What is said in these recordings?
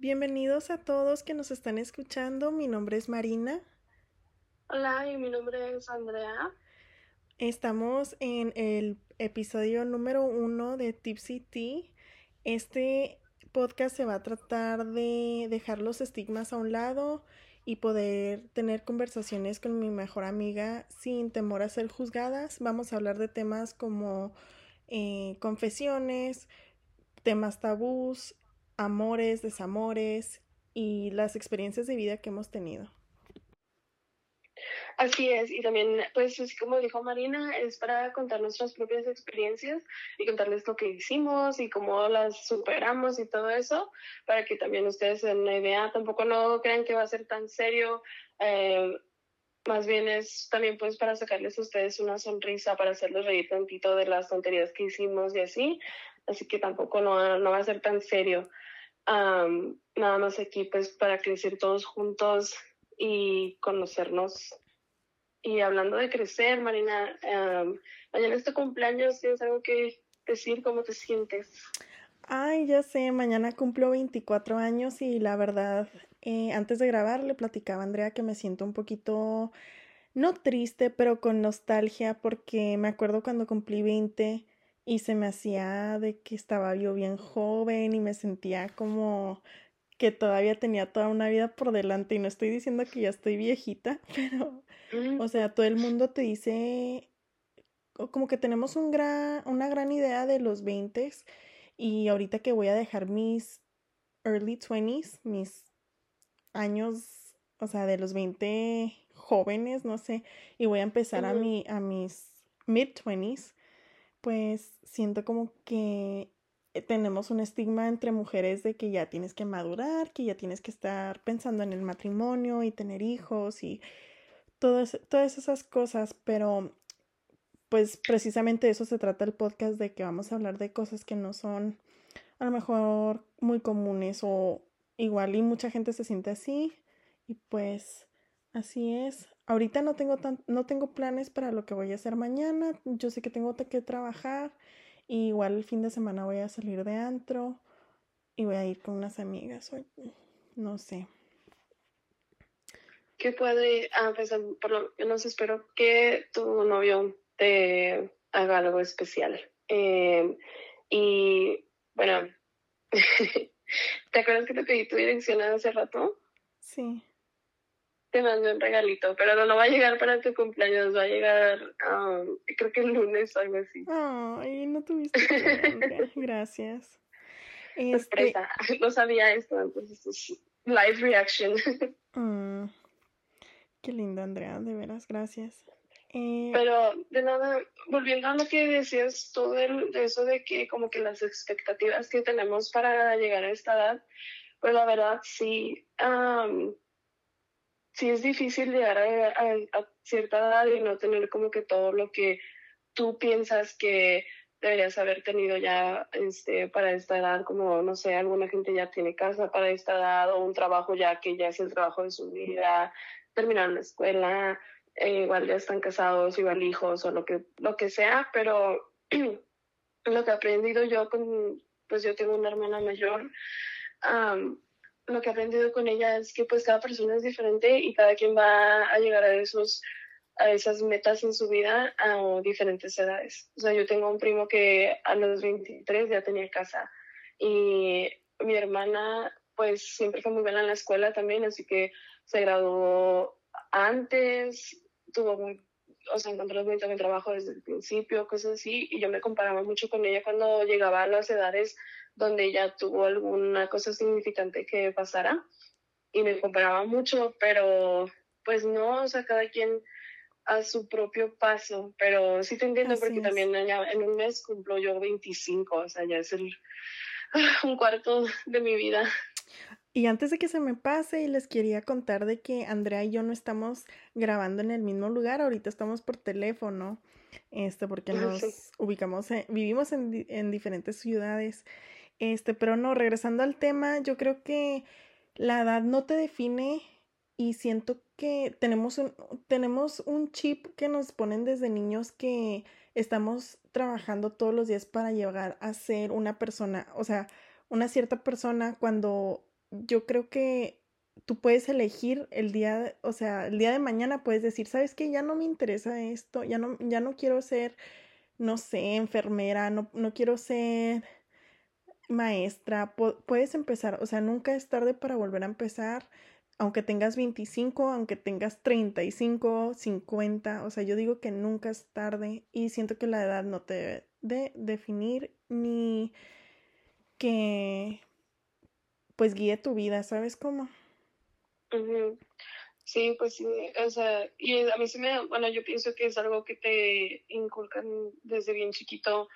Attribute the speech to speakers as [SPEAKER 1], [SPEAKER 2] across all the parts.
[SPEAKER 1] Bienvenidos a todos que nos están escuchando. Mi nombre es Marina.
[SPEAKER 2] Hola, y mi nombre es Andrea.
[SPEAKER 1] Estamos en el episodio número uno de Tipsy Tea. Este podcast se va a tratar de dejar los estigmas a un lado y poder tener conversaciones con mi mejor amiga sin temor a ser juzgadas. Vamos a hablar de temas como eh, confesiones, temas tabús, amores, desamores y las experiencias de vida que hemos tenido.
[SPEAKER 2] Así es, y también, pues, así como dijo Marina, es para contar nuestras propias experiencias y contarles lo que hicimos y cómo las superamos y todo eso, para que también ustedes den una idea. Tampoco no crean que va a ser tan serio, eh, más bien es también pues para sacarles a ustedes una sonrisa, para hacerles reír tantito de las tonterías que hicimos y así, así que tampoco no va a ser tan serio. Nada más aquí pues para crecer todos juntos y conocernos y hablando de crecer, Marina, mañana es tu cumpleaños, ¿tienes algo que decir? ¿Cómo te sientes?
[SPEAKER 1] Ay, ya sé, mañana cumplo 24 años y la verdad, eh, antes de grabar le platicaba a Andrea que me siento un poquito, no triste, pero con nostalgia porque me acuerdo cuando cumplí 20 y se me hacía de que estaba yo bien joven y me sentía como que todavía tenía toda una vida por delante y no estoy diciendo que ya estoy viejita, pero, o sea, todo el mundo te dice, como que tenemos un gran, una gran idea de los 20 y ahorita que voy a dejar mis early 20s, mis años, o sea, de los 20 jóvenes, no sé, y voy a empezar a, mi, a mis mid 20s, pues siento como que eh, tenemos un estigma entre mujeres de que ya tienes que madurar, que ya tienes que estar pensando en el matrimonio y tener hijos y todas, todas esas cosas, pero pues precisamente eso se trata el podcast de que vamos a hablar de cosas que no son a lo mejor muy comunes o igual y mucha gente se siente así y pues así es. Ahorita no tengo tan, no tengo planes para lo que voy a hacer mañana. Yo sé que tengo que trabajar igual el fin de semana voy a salir de antro y voy a ir con unas amigas. No sé.
[SPEAKER 2] ¿Qué puede, ah, pues, por lo menos espero que tu novio te haga algo especial. Em, y bueno, ¿te acuerdas que te pedí tu dirección hace rato?
[SPEAKER 1] Sí
[SPEAKER 2] te mando un regalito, pero no, va a llegar para tu cumpleaños, va a llegar, um, creo que el lunes o algo así.
[SPEAKER 1] Ay, no tuviste Gracias.
[SPEAKER 2] Este... No sabía esto, entonces es live reaction.
[SPEAKER 1] Mm, qué lindo, Andrea, de veras, gracias.
[SPEAKER 2] Eh, pero de nada, volviendo a lo que decías todo de eso de que como que las expectativas que tenemos para llegar a esta edad, pues la verdad sí, um, sí es difícil llegar a, cierta edad y no tener como que todo lo que tú piensas que deberías haber tenido ya este, para esta edad, como, no sé, alguna gente ya tiene casa para esta edad o un trabajo ya que ya es el trabajo de su vida, terminaron la escuela, eh, igual ya están casados, igual hijos o lo que, lo que sea, pero lo que he aprendido yo con, pues yo tengo una hermana mayor, lo que he aprendido con ella es que pues cada persona es diferente y cada quien va a llegar a esos a esas metas en su vida a diferentes edades. O sea, yo tengo un primo que a los 23 ya tenía casa y mi hermana pues siempre fue muy buena en la escuela también, así que se graduó antes, tuvo muy, o sea, encontró muy buen trabajo desde el principio, cosas así, y yo me comparaba mucho con ella cuando llegaba a las edades donde ella tuvo alguna cosa significante que pasara y me comparaba mucho, pero pues no, o sea, cada quien a su propio paso, pero sí te entiendo porque también en un mes cumplo yo 25, o sea, ya es el, un cuarto de mi vida.
[SPEAKER 1] Y antes de que se me pase, les quería contar de que Andrea y yo no estamos grabando en el mismo lugar, ahorita estamos por teléfono, este, porque nos ubicamos, vivimos en, en diferentes ciudades este, pero no, regresando al tema, yo creo que la edad no te define y siento que tenemos un, tenemos un chip que nos ponen desde niños que estamos trabajando todos los días para llegar a ser una persona, o sea, una cierta persona cuando yo creo que tú puedes elegir el día, o sea, el día de mañana puedes decir, ¿sabes qué? Ya no me interesa esto, ya no, ya no quiero ser, no sé, enfermera, no, no quiero ser maestra, puedes empezar, o sea, nunca es tarde para volver a empezar, aunque tengas 25, aunque tengas 35, 50, o sea, yo digo que nunca es tarde y siento que la edad no te debe de definir ni que pues guíe tu vida, ¿sabes cómo?
[SPEAKER 2] Sí, pues sí, o sea, y a mí se me, bueno, yo pienso que es algo que te inculcan desde bien chiquito,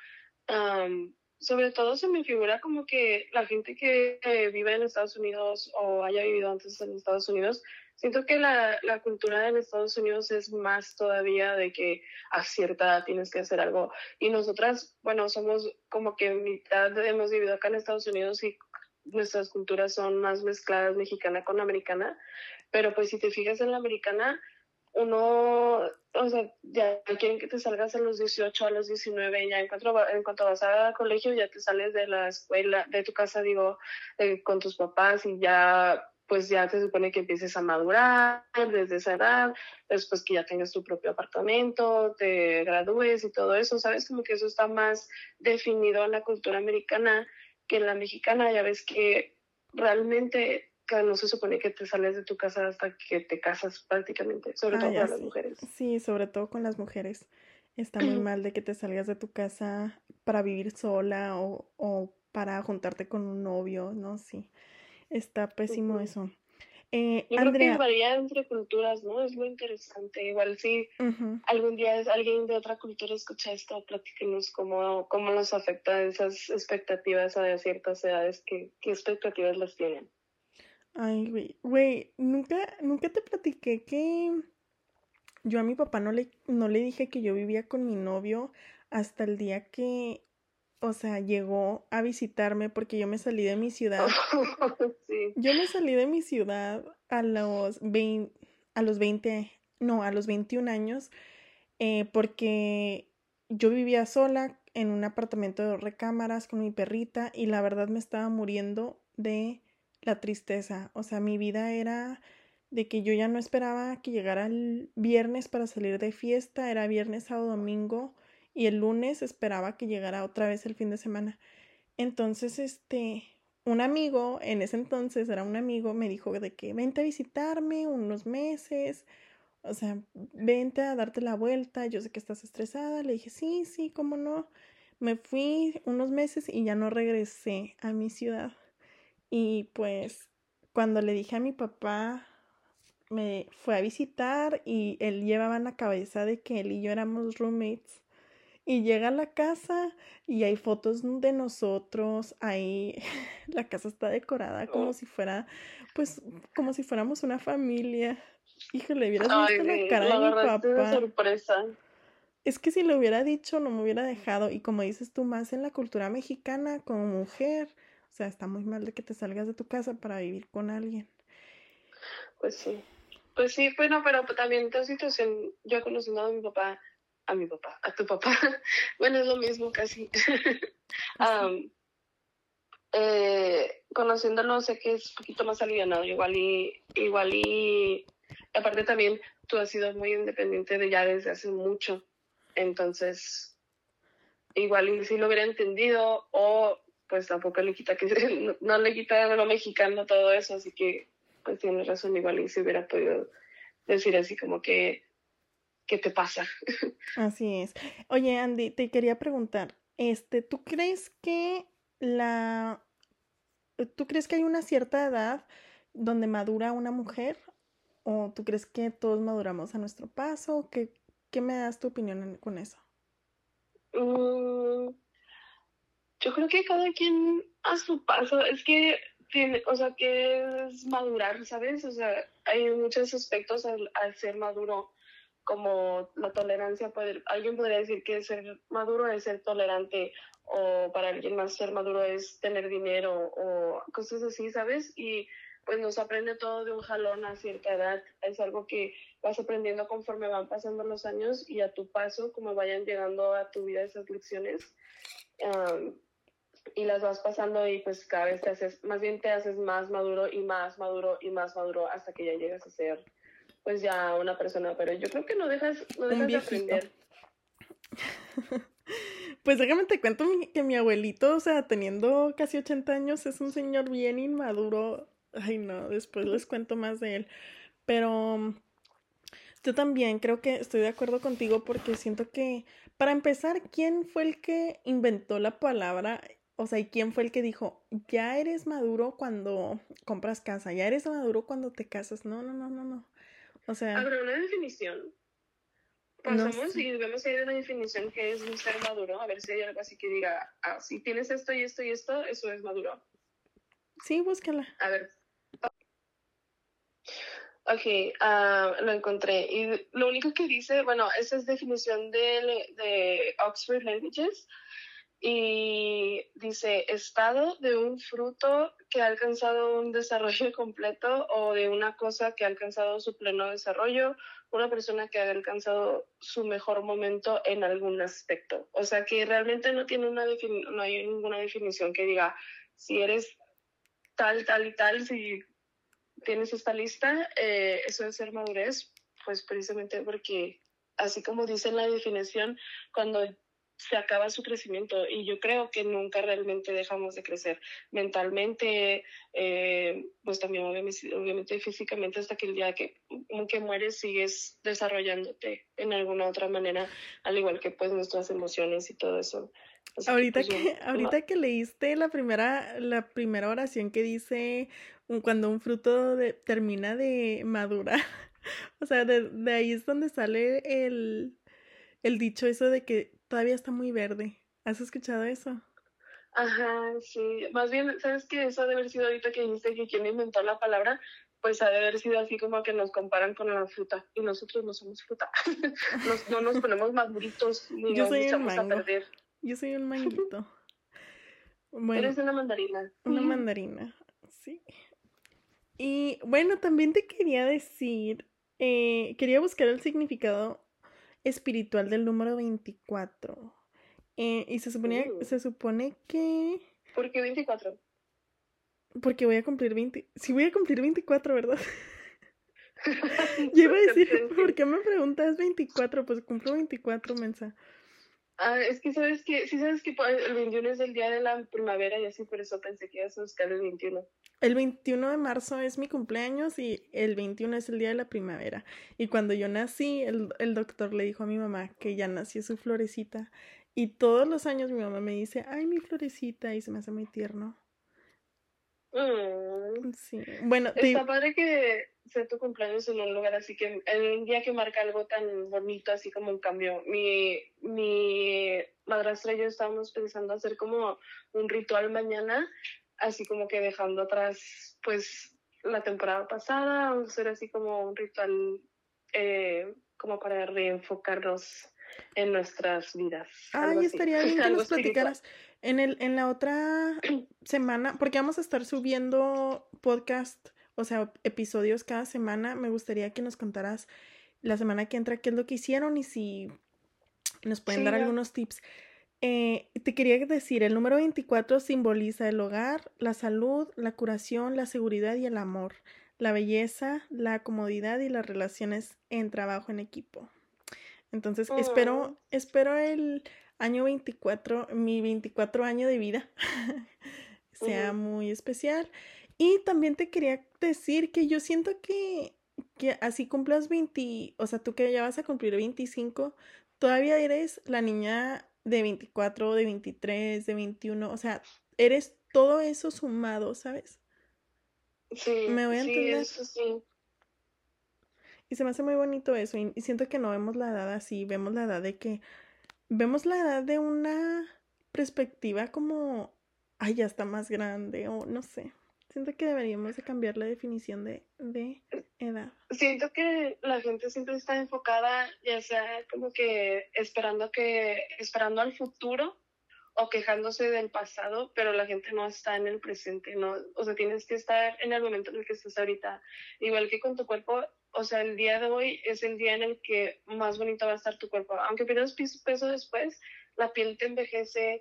[SPEAKER 2] sobre todo se me figura como que la gente que vive en Estados Unidos o haya vivido antes en Estados Unidos, siento que la, la cultura en Estados Unidos es más todavía de que a cierta tienes que hacer algo. Y nosotras, bueno, somos como que mitad hemos vivido acá en Estados Unidos y nuestras culturas son más mezcladas mexicana con americana, pero pues si te fijas en la americana, uno, o sea, ya quieren que te salgas a los 18, a los 19, ya en cuanto, en cuanto vas al colegio ya te sales de la escuela, de tu casa, digo, con tus papás y ya pues ya te supone que empieces a madurar desde esa edad, después que ya tengas tu propio apartamento, te gradúes y todo eso, ¿sabes? Como que eso está más definido en la cultura americana que en la mexicana, ya ves que realmente no se supone que te sales de tu casa hasta que te casas prácticamente, sobre ah, todo con las mujeres.
[SPEAKER 1] Sí, sobre todo con las mujeres. Está muy mal de que te salgas de tu casa para vivir sola o, o para juntarte con un novio, ¿no? Sí, está pésimo eso.
[SPEAKER 2] Eh, Yo creo que varía entre culturas, ¿no? Es muy interesante. Igual si algún día alguien de otra cultura escucha esto, platíquenos cómo, cómo nos afecta esas expectativas a ciertas edades, qué, qué expectativas las tienen.
[SPEAKER 1] Ay, güey, güey, nunca, nunca te platiqué que yo a mi papá no le, no le dije que yo vivía con mi novio hasta el día que o sea, llegó a visitarme porque yo me salí de mi ciudad. Yo me salí de mi ciudad a los 20, a los 20, no, a los 21 años, eh, porque yo vivía sola en un apartamento de recámaras con mi perrita y la verdad me estaba muriendo de la tristeza. O sea, mi vida era de que yo ya no esperaba que llegara el viernes para salir de fiesta, era viernes, sábado, domingo y el lunes esperaba que llegara otra vez el fin de semana. Entonces, este, un amigo, en ese entonces era un amigo, me dijo de que vente a visitarme unos meses, o sea, vente a darte la vuelta, yo sé que estás estresada, le dije, sí, sí, cómo no. Me fui unos meses y ya no regresé a mi ciudad. Y pues cuando le dije a mi papá, me fue a visitar y él llevaba en la cabeza de que él y yo éramos roommates. Y llega a la casa y hay fotos de nosotros, ahí la casa está decorada como oh. si fuera, pues, como si fuéramos una familia. Híjole, hubieras visto la cara de mi papá. sorpresa. Es que si lo hubiera dicho, no me hubiera dejado. Y como dices tú, más en la cultura mexicana, como mujer, sea, está muy mal de que te salgas de tu casa para vivir con alguien.
[SPEAKER 2] Pues sí. Pues sí, bueno, pero también tu situación, yo conociendo a mi papá, a mi papá, a tu papá. bueno, es lo mismo casi. um, eh, conociéndolo sé que es un poquito más alivianado, igual y, igual y aparte también tú has sido muy independiente de ya desde hace mucho, entonces igual y si lo hubiera entendido o pues tampoco le quita que no, le quita lo mexicano todo eso, así que pues tienes razón, igual y si hubiera podido decir así como que ¿qué te pasa?
[SPEAKER 1] Así es. Oye, Andy, te quería preguntar, este, ¿tú crees que la ¿tú crees que hay una cierta edad donde madura una mujer? ¿O tú crees que todos maduramos a nuestro paso? ¿Qué, qué me das tu opinión con eso?
[SPEAKER 2] Mm, yo creo que cada quien a su paso. Es que tiene, o sea, que es madurar, ¿sabes? O sea, hay muchos aspectos al, al ser maduro como la tolerancia, puede, alguien podría decir que ser maduro es ser tolerante o para alguien más ser maduro es tener dinero o cosas así, ¿sabes? Y pues nos aprende todo de un jalón a cierta edad. Es algo que vas aprendiendo conforme van pasando los años y a tu paso, como vayan llegando a tu vida esas lecciones. Y las vas pasando y pues cada vez te haces, más bien te haces más maduro y más maduro y más maduro hasta que ya llegas a ser pues ya una persona, pero yo creo que no dejas, no dejas de aprender.
[SPEAKER 1] Pues déjame te cuento que mi abuelito, o sea, teniendo casi 80 años, es un señor bien inmaduro. Ay, no, después les cuento más de él. Pero yo también creo que estoy de acuerdo contigo porque siento que, para empezar, ¿quién fue el que inventó la palabra? O sea, ¿y quién fue el que dijo, ya eres maduro cuando compras casa, ya eres maduro cuando te casas? No, no, no, no, no. O sea...
[SPEAKER 2] ¿Habrá una definición? Pasamos y vemos si hay una definición que es un ser maduro, a ver si hay algo así que diga, ah, si tienes esto y esto y esto, eso es maduro.
[SPEAKER 1] Sí, búscala.
[SPEAKER 2] A ver. Ok, uh, lo encontré. Y lo único que dice, bueno, esa es definición de, de Oxford Languages. Y dice, estado de un fruto que ha alcanzado un desarrollo completo o de una cosa que ha alcanzado su pleno desarrollo una persona que ha alcanzado su mejor momento en algún aspecto. O sea que realmente no tiene una no hay ninguna definición que diga si eres tal, tal y tal, si tienes esta lista, eh, eso es ser madurez, pues precisamente porque así como dice en la definición, cuando se acaba su crecimiento y yo creo que nunca realmente dejamos de crecer mentalmente, eh, pues también obviamente, físicamente hasta que el día que, que mueres sigues desarrollándote en alguna otra manera, al igual que pues nuestras emociones y todo eso.
[SPEAKER 1] ahorita que, pues, ahorita que leíste la primera, la primera oración que dice cuando un fruto termina de madurar, o sea, de, de ahí es donde sale el, el dicho eso de que todavía está muy verde. ¿Has escuchado eso?
[SPEAKER 2] Ajá, sí. Más bien, ¿sabes qué? Eso ha de haber sido ahorita que dijiste que quien inventó la palabra, pues ha de haber sido así como que nos comparan con la fruta. Y nosotros no somos fruta. no nos ponemos maduritos ni
[SPEAKER 1] Yo
[SPEAKER 2] nos
[SPEAKER 1] mango. a perder. Yo soy un manguito.
[SPEAKER 2] Bueno, Eres una mandarina.
[SPEAKER 1] Una mandarina, sí. Y bueno, también te quería decir, eh, quería buscar el significado espiritual del número 24. Eh, y se, suponía, uh. se supone que...
[SPEAKER 2] ¿Por qué 24?
[SPEAKER 1] Porque voy a cumplir 20... Sí, voy a cumplir 24, ¿verdad? Yo iba a decir, ¿por qué me preguntas 24? Pues cumplo 24, mensa.
[SPEAKER 2] Ah, es que sabes que, sí sabes que el 21 es el día de la primavera y así por eso pensé que ibas a buscar el 21.
[SPEAKER 1] El 21 de marzo es mi cumpleaños y el 21 es el día de la primavera. Y cuando yo nací, el, el doctor le dijo a mi mamá que ya nació su florecita. Y todos los años mi mamá me dice, ay, mi florecita, y se me hace muy tierno.
[SPEAKER 2] Mm.
[SPEAKER 1] Sí, bueno.
[SPEAKER 2] Está padre que sea tu cumpleaños en un lugar así que, en un día que marca algo tan bonito, así como un cambio. Mi, mi madrastra y yo estábamos pensando hacer como un ritual mañana, así como que dejando atrás, pues, la temporada pasada, a hacer así como un ritual eh, como para reenfocarnos en nuestras vidas.
[SPEAKER 1] Ay, estaría bien que nos platicaras. En, el, en la otra semana, porque vamos a estar subiendo podcast, o sea, episodios cada semana, me gustaría que nos contaras la semana que entra qué es lo que hicieron y si nos pueden dar algunos tips. Eh, te quería decir, el número 24 simboliza el hogar, la salud, la curación, la seguridad y el amor, la belleza, la comodidad y las relaciones en trabajo en equipo. Entonces, espero, oh. espero el año 24, mi 24 año de vida, sea muy especial. Y también te quería decir que yo siento que, que así cumplas 20, o sea, tú que ya vas a cumplir 25, todavía eres la niña de 24, de 23, de 21, o sea, eres todo eso sumado, ¿sabes?
[SPEAKER 2] Sí, me voy a entender. Sí, eso sí.
[SPEAKER 1] Y se me hace muy bonito eso. Y, siento que no vemos la edad así. Vemos la edad de que. Vemos la edad de una perspectiva como. Ay, ya está más grande. O no sé. Siento que deberíamos de cambiar la definición de, de edad.
[SPEAKER 2] Siento que la gente siempre está enfocada, ya sea como que esperando que, esperando al futuro o quejándose del pasado, pero la gente no está en el presente, ¿no? O sea, tienes que estar en el momento en el que estás ahorita. Igual que con tu cuerpo, o sea, el día de hoy es el día en el que más bonito va a estar tu cuerpo. Aunque pierdas peso después, la piel te envejece,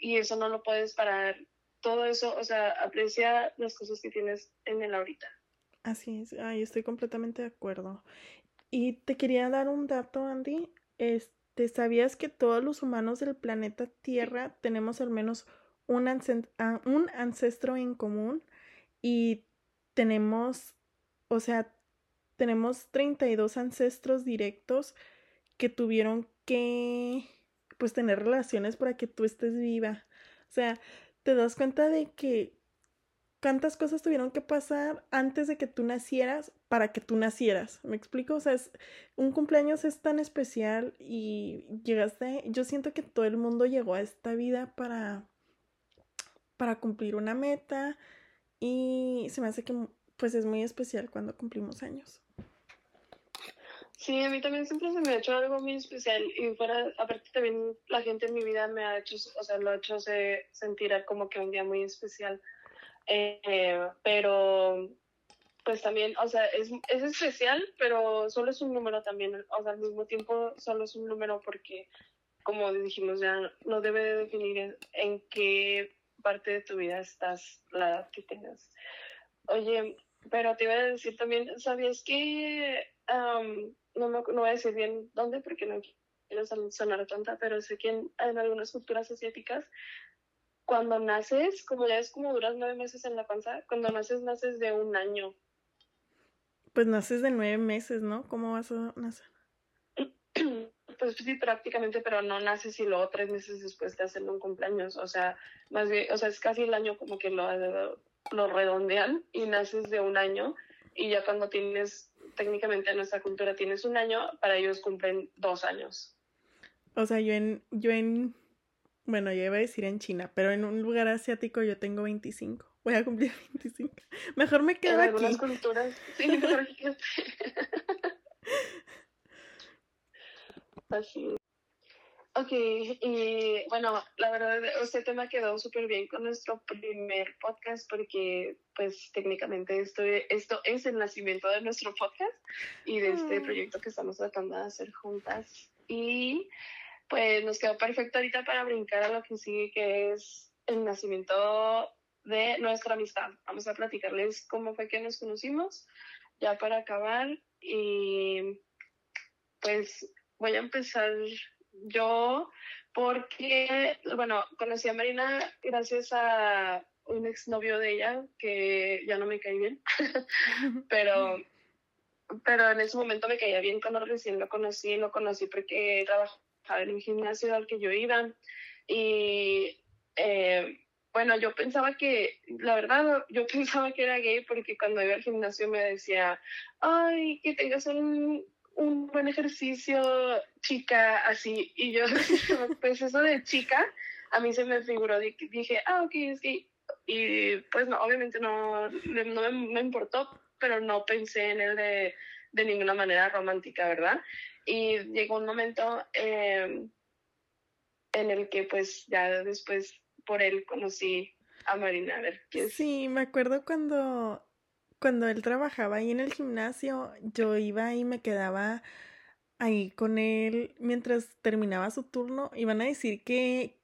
[SPEAKER 2] y eso no lo puedes parar. Todo eso, o sea, aprecia las cosas que tienes en el ahorita.
[SPEAKER 1] Así es, estoy completamente de acuerdo. Y te quería dar un dato, Andy. Este, ¿sabías que todos los humanos del planeta Tierra tenemos al menos un, un ancestro en común? Y tenemos, o sea, tenemos 32 ancestros directos que tuvieron que, pues, tener relaciones para que tú estés viva. O sea, te das cuenta de que cuántas cosas tuvieron que pasar antes de que tú nacieras para que tú nacieras. ¿Me explico? O sea, un cumpleaños es tan especial y llegaste, yo siento que todo el mundo llegó a esta vida para, para cumplir una meta y se me hace que pues es muy especial cuando cumplimos años.
[SPEAKER 2] Sí, a mí también siempre se me ha hecho algo muy especial y fuera, aparte también la gente en mi vida me ha hecho, o sea, lo ha hecho sentir como que un día muy especial. Eh, pero pues también, o sea, es, es especial, pero solo es un número también, o sea, al mismo tiempo solo es un número porque, como dijimos, ya no debe de definir en qué parte de tu vida estás, la edad que tengas. Oye, pero te iba a decir también, ¿sabías que, no, me, no voy a decir bien dónde porque no quiero sonar tonta, pero sé que en, algunas culturas asiáticas, cuando naces, como ya es como duras nueve meses en la panza, cuando naces, naces de un año.
[SPEAKER 1] Pues naces de nueve meses, ¿no? ¿Cómo vas a nacer?
[SPEAKER 2] pues sí, prácticamente, pero no naces y luego tres meses después te hacen un cumpleaños. O sea, más bien, o sea, es casi el año como que lo, lo redondean y naces de un año y ya cuando tienes, técnicamente en nuestra cultura tienes un año, para ellos cumplen dos años.
[SPEAKER 1] O sea, yo en, yo en, bueno, yo iba a decir en China, pero en un lugar asiático yo tengo 25. Voy a cumplir 25. Mejor me quedo en aquí. algunas culturas, sí, mejor
[SPEAKER 2] Así. Ok, y bueno, la verdad, este tema quedó súper bien con nuestro primer podcast porque, pues, técnicamente esto, esto es el nacimiento de nuestro podcast y de este mm. proyecto que estamos tratando de hacer juntas. Y, pues, nos quedó perfecto ahorita para brincar a lo que sigue, que es el nacimiento de nuestra amistad. Vamos a platicarles cómo fue que nos conocimos, ya para acabar. Y, pues, voy a empezar yo porque, bueno, conocí a Marina gracias a un exnovio de ella que ya no me cae bien, pero, pero en ese momento me caía bien cuando recién lo conocí, lo conocí porque trabajaba en un gimnasio al que yo iba y eh, bueno, yo pensaba que, la verdad, yo pensaba que era gay porque cuando iba al gimnasio me decía, ay, que tengas un un buen ejercicio, chica, así. Y yo, pues eso de chica, a mí se me figuró, dije, ah, ok, es que, y pues no, obviamente no, no me, importó, pero no pensé en él de, de, ninguna manera romántica, ¿verdad? Y llegó un momento em, en el que pues ya después por él conocí a Marina. A ver,
[SPEAKER 1] Sí, me acuerdo cuando cuando él trabajaba ahí en el gimnasio, yo iba y me quedaba ahí con él mientras terminaba su turno. Iban a decir que,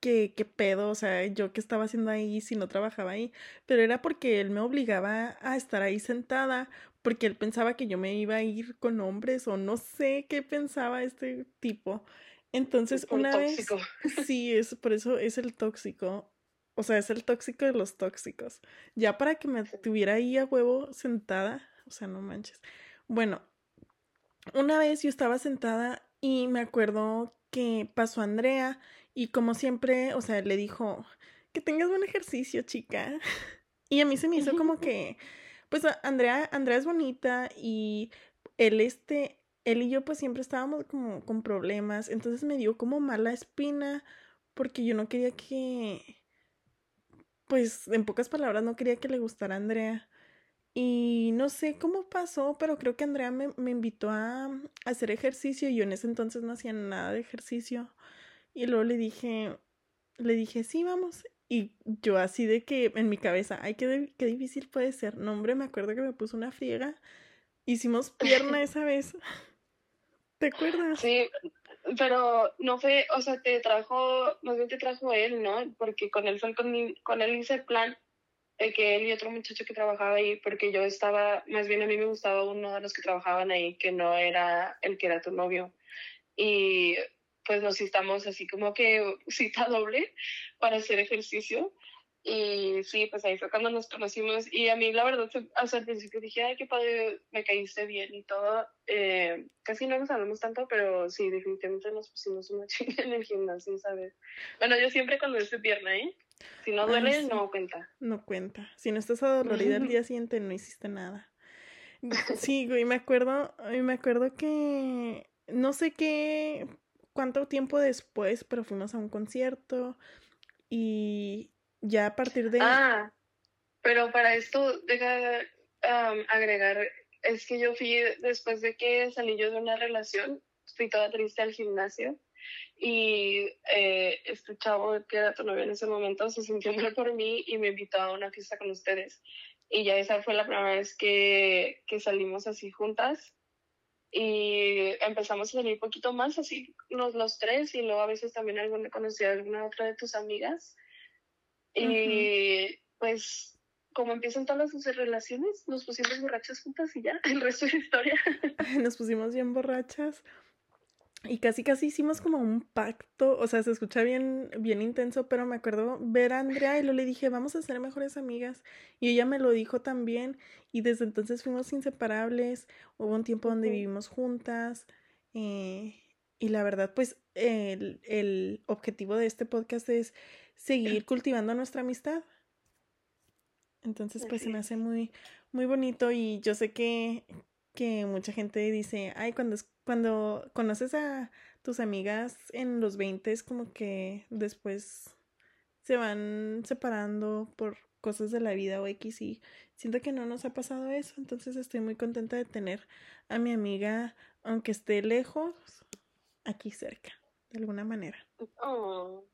[SPEAKER 1] que, que pedo, o sea, yo que estaba haciendo ahí si no trabajaba ahí, pero era porque él me obligaba a estar ahí sentada, porque él pensaba que yo me iba a ir con hombres o no sé qué pensaba este tipo. Entonces, una vez... Sí, es, por eso es el tóxico. O sea, es el tóxico de los tóxicos. Ya para que me tuviera ahí a huevo sentada, o sea, no manches. Bueno, una vez yo estaba sentada y me acuerdo que pasó Andrea y como siempre, o sea, le dijo, que tengas buen ejercicio, chica. Y a mí se me hizo como que, pues Andrea, Andrea es bonita y él, este, él y yo pues siempre estábamos como con problemas, entonces me dio como mala espina porque yo no quería que pues en pocas palabras no quería que le gustara a Andrea. Y no sé cómo pasó, pero creo que Andrea me, invitó a, hacer ejercicio y yo en ese entonces no hacía nada de ejercicio. Y luego le dije, le dije, sí, vamos. Y yo así de que en mi cabeza, ay, qué, qué difícil puede ser. No, hombre, me acuerdo que me puso una friega. Hicimos pierna esa vez. ¿Te acuerdas?
[SPEAKER 2] Sí, pero no fue, o sea, te trajo, más bien te trajo él, ¿no? Porque con él fue con, con él hice el plan de que él y otro muchacho que trabajaba ahí, porque yo estaba, más bien a mí me gustaba uno de los que trabajaban ahí, que no era el que era tu novio. Y pues nos citamos así como que cita doble para hacer ejercicio. Y sí, pues ahí fue cuando nos conocimos. Y a mí, la verdad, hasta el principio dije, ay, qué padre, me caíste bien y todo. Eh, casi no nos hablamos tanto, pero sí, definitivamente nos pusimos una chinga en el gimnasio, ¿sabes? Bueno, yo siempre cuando es pierna, ¿eh? Si no duele, no cuenta.
[SPEAKER 1] No cuenta. Si no estás adolorida el día siguiente, no hiciste nada. Sí, güey, me acuerdo, me acuerdo que no sé qué, cuánto tiempo después, pero fuimos a un concierto y ya a partir de...
[SPEAKER 2] Ah, pero para esto, deja agregar, es que yo fui, después de que salí yo de una relación, fui toda triste al gimnasio y eh, este chavo que era tu novio en ese momento se sintió mal por mí y me invitó a una fiesta con ustedes. Y ya esa fue la primera vez que, que salimos así juntas y empezamos a salir un poquito más así los, los tres y luego a veces también alguna conocía a alguna otra de tus amigas y pues, como empiezan todas las relaciones, nos pusimos borrachas juntas y ya, el resto es historia.
[SPEAKER 1] nos pusimos bien borrachas. Y casi casi hicimos como un pacto, o sea, se escucha bien, bien intenso, pero me acuerdo ver a Andrea y lo le dije, vamos a ser mejores amigas. Y ella me lo dijo también, y desde entonces fuimos inseparables, hubo un tiempo donde vivimos juntas, eh, y la verdad, pues el, el objetivo de este podcast es seguir cultivando nuestra amistad. Entonces, pues se me hace muy, muy bonito y yo sé que, que mucha gente dice, ay, cuando, cuando conoces a tus amigas en los 20 es como que después se van separando por cosas de la vida o X y siento que no nos ha pasado eso, entonces estoy muy contenta de tener a mi amiga, aunque esté lejos, aquí cerca, de alguna manera.
[SPEAKER 2] Oh.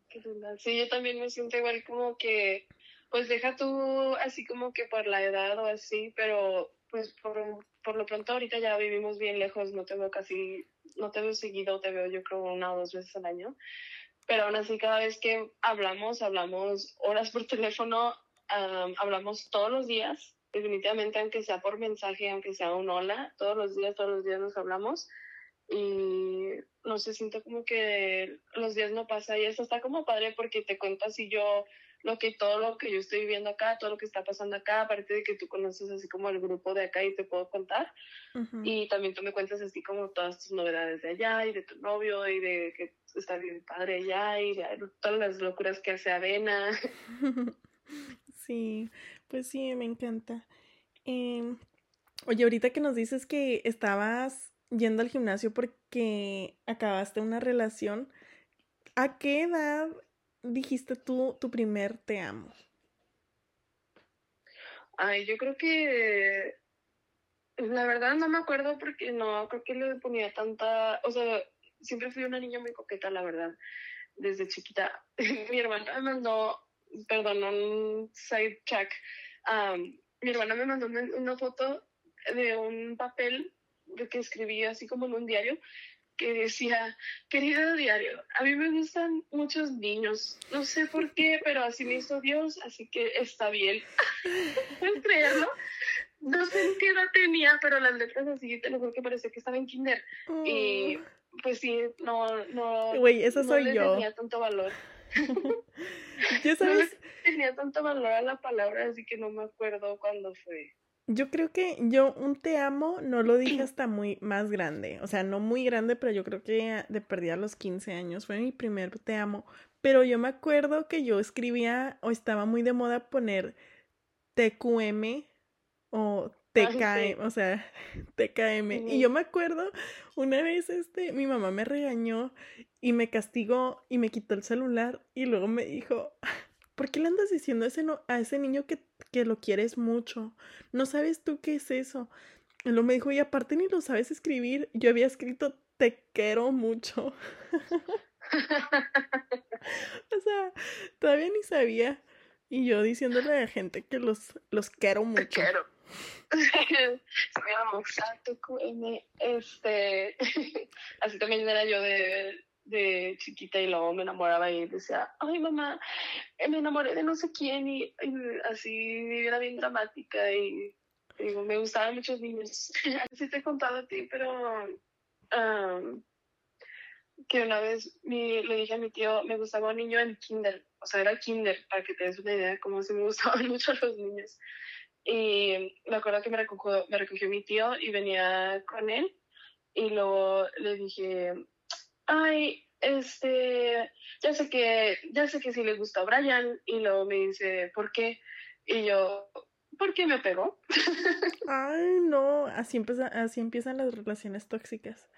[SPEAKER 2] Sí, yo también me siento igual como que, pues deja tú así como que por la edad o así, pero pues por, por lo pronto ahorita ya vivimos bien lejos, no te veo casi, no te veo seguido, te veo yo creo una o dos veces al año, pero aún así cada vez que hablamos, hablamos horas por teléfono, hablamos todos los días, definitivamente aunque sea por mensaje, aunque sea un hola, todos los días, todos los días nos hablamos y no sé, siento como que los días no pasan y eso está como padre porque te cuentas y yo lo que todo lo que yo estoy viviendo acá, todo lo que está pasando acá, aparte de que tú conoces así como el grupo de acá y te puedo contar. Y también tú me cuentas así como todas tus novedades de allá y de tu novio y de que está bien padre allá y de todas las locuras que hace Avena.
[SPEAKER 1] sí, pues sí, me encanta. Em, oye, ahorita que nos dices que estabas yendo al gimnasio porque acabaste una relación, ¿a qué edad dijiste tú tu primer te amo?
[SPEAKER 2] Ay, yo creo que la verdad no me acuerdo porque no creo que le ponía tanta, o sea, siempre fui una niña muy coqueta, la verdad, desde chiquita. mi hermana me mandó, perdón, un side check. mi hermana me mandó una foto de un papel que escribí así como en un diario que decía, querido diario, a mí me gustan muchos niños, no sé por qué, pero así me hizo Dios, así que está bien. ¿Puedes creerlo? No sé qué edad tenía, pero las letras así, te lo juro que parece que estaba en kinder. Y oh. pues sí, no, no.
[SPEAKER 1] Güey, eso soy yo.
[SPEAKER 2] No tenía tanto valor.
[SPEAKER 1] ¿Ya sabes?
[SPEAKER 2] No tenía tanto valor a la palabra, así que no me acuerdo cuándo fue.
[SPEAKER 1] Yo creo que yo un te amo no lo dije hasta muy más grande. O sea, no muy grande, pero yo creo que de perdí a los 15 años. Fue mi primer te amo. Pero yo me acuerdo que yo escribía o estaba muy de moda poner TQM o TKM, o sea, TKM. Y yo me acuerdo una vez este mi mamá me regañó y me castigó y me quitó el celular y luego me dijo, ¿por qué le andas diciendo a ese, a ese niño que, que, lo quieres mucho? No sabes tú qué es eso. Y luego me dijo, y aparte ni lo sabes escribir. Yo había escrito, te quiero mucho. o sea, todavía ni sabía. Y yo diciéndole a la gente que los, los quiero mucho.
[SPEAKER 2] Te quiero. se me. Este, así también era yo de, de chiquita y luego me enamoraba y decía, ay mamá, me enamoré de no sé quién y, así era bien dramática y digo, me gustaban muchos niños. así te he contado a ti, pero que una vez le dije a mi tío, me gustaba un niño en kinder, o sea, era kinder, para que te des una idea de cómo se me gustaban mucho los niños. Y me acuerdo que me recogió, me recogió mi tío y venía con él y luego le dije, ay, este, ya sé que, ya sé que sí le gusta a Brian y luego me dice, ¿por qué? Y yo, ¿por qué me pegó?
[SPEAKER 1] Ay, no, así, empieza, así empiezan las relaciones tóxicas.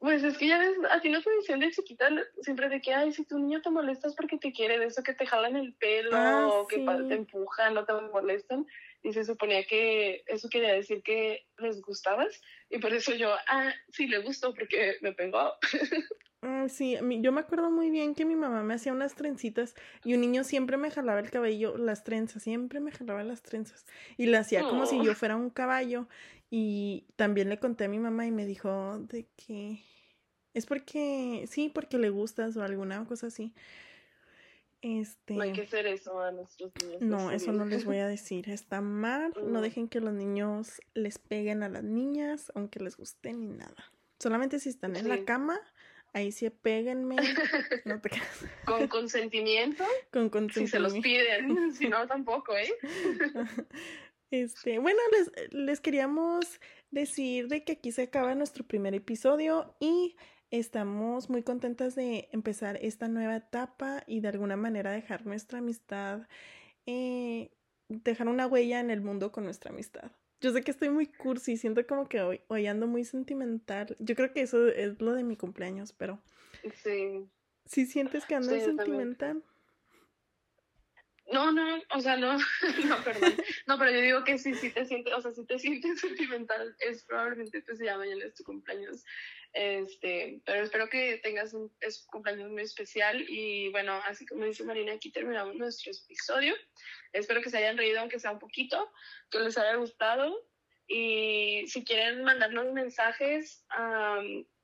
[SPEAKER 2] Pues es que ya ves, así nos dicen de chiquita, siempre de que, ay, si tu niño te molestas porque te quiere, de eso que te jalan el pelo, ah, o que te empujan, no te molestan. Y se suponía que eso quería decir que les gustabas. Y por eso yo, ah, sí, le gustó porque me pegó.
[SPEAKER 1] Ah, sí, yo me acuerdo muy bien que mi mamá me hacía unas trencitas y un niño siempre me jalaba el cabello, las trenzas, siempre me jalaba las trenzas. Y lo hacía como si yo oh. fuera un caballo. Y también le conté a mi mamá y me dijo de que es porque, sí, porque le gustas o alguna cosa así.
[SPEAKER 2] Este... No hay que hacer eso a nuestros niños.
[SPEAKER 1] No, eso no les voy a decir. Está mal. No dejen que los niños les peguen a las niñas, aunque les guste ni nada. Solamente si están en la cama, ahí sí péguenme. No te
[SPEAKER 2] Con consentimiento.
[SPEAKER 1] Con consentimiento. Si
[SPEAKER 2] se los piden. si no, tampoco, ¿eh?
[SPEAKER 1] Este, bueno, les, les queríamos decir de que aquí se acaba nuestro primer episodio y estamos muy contentas de empezar esta nueva etapa y de alguna manera dejar nuestra amistad, eh, dejar una huella en el mundo con nuestra amistad. Yo sé que estoy muy cursi, siento como que hoy, hoy ando muy sentimental. Yo creo que eso es lo de mi cumpleaños, pero...
[SPEAKER 2] Sí.
[SPEAKER 1] ¿Sí sientes que ando sentimental?
[SPEAKER 2] No, no, o sea, no, no, perdón. No, pero yo digo que sí, sí te sientes, o sea, si te sientes sentimental, es probablemente pues ya mañana es tu cumpleaños. Este, pero espero que tengas un cumpleaños muy especial y bueno, así como dice Marina, aquí terminamos nuestro episodio. Espero que se hayan reído, aunque sea un poquito, que les haya gustado y si quieren mandarnos mensajes,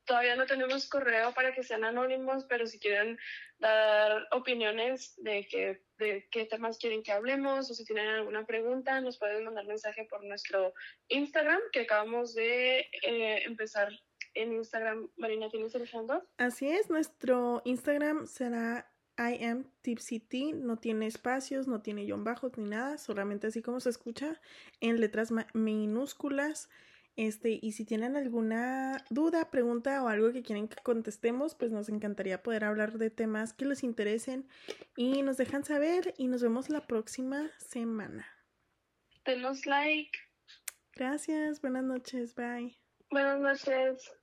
[SPEAKER 2] todavía no tenemos correo para que sean anónimos, pero si quieren dar opiniones de, que, de qué temas quieren que hablemos o si tienen alguna pregunta, nos pueden mandar mensaje por nuestro Instagram, que acabamos de eh, empezar en Instagram. Marina, ¿tienes el fondo?
[SPEAKER 1] Así es, nuestro Instagram será I am no tiene espacios, no tiene guion bajos ni nada, solamente así como se escucha en letras minúsculas. Este, y si tienen alguna duda, pregunta o algo que quieren que contestemos, pues nos encantaría poder hablar de temas que les interesen y nos dejan saber y nos vemos la próxima semana.
[SPEAKER 2] Denos like.
[SPEAKER 1] Gracias, buenas noches, bye.
[SPEAKER 2] Buenas noches.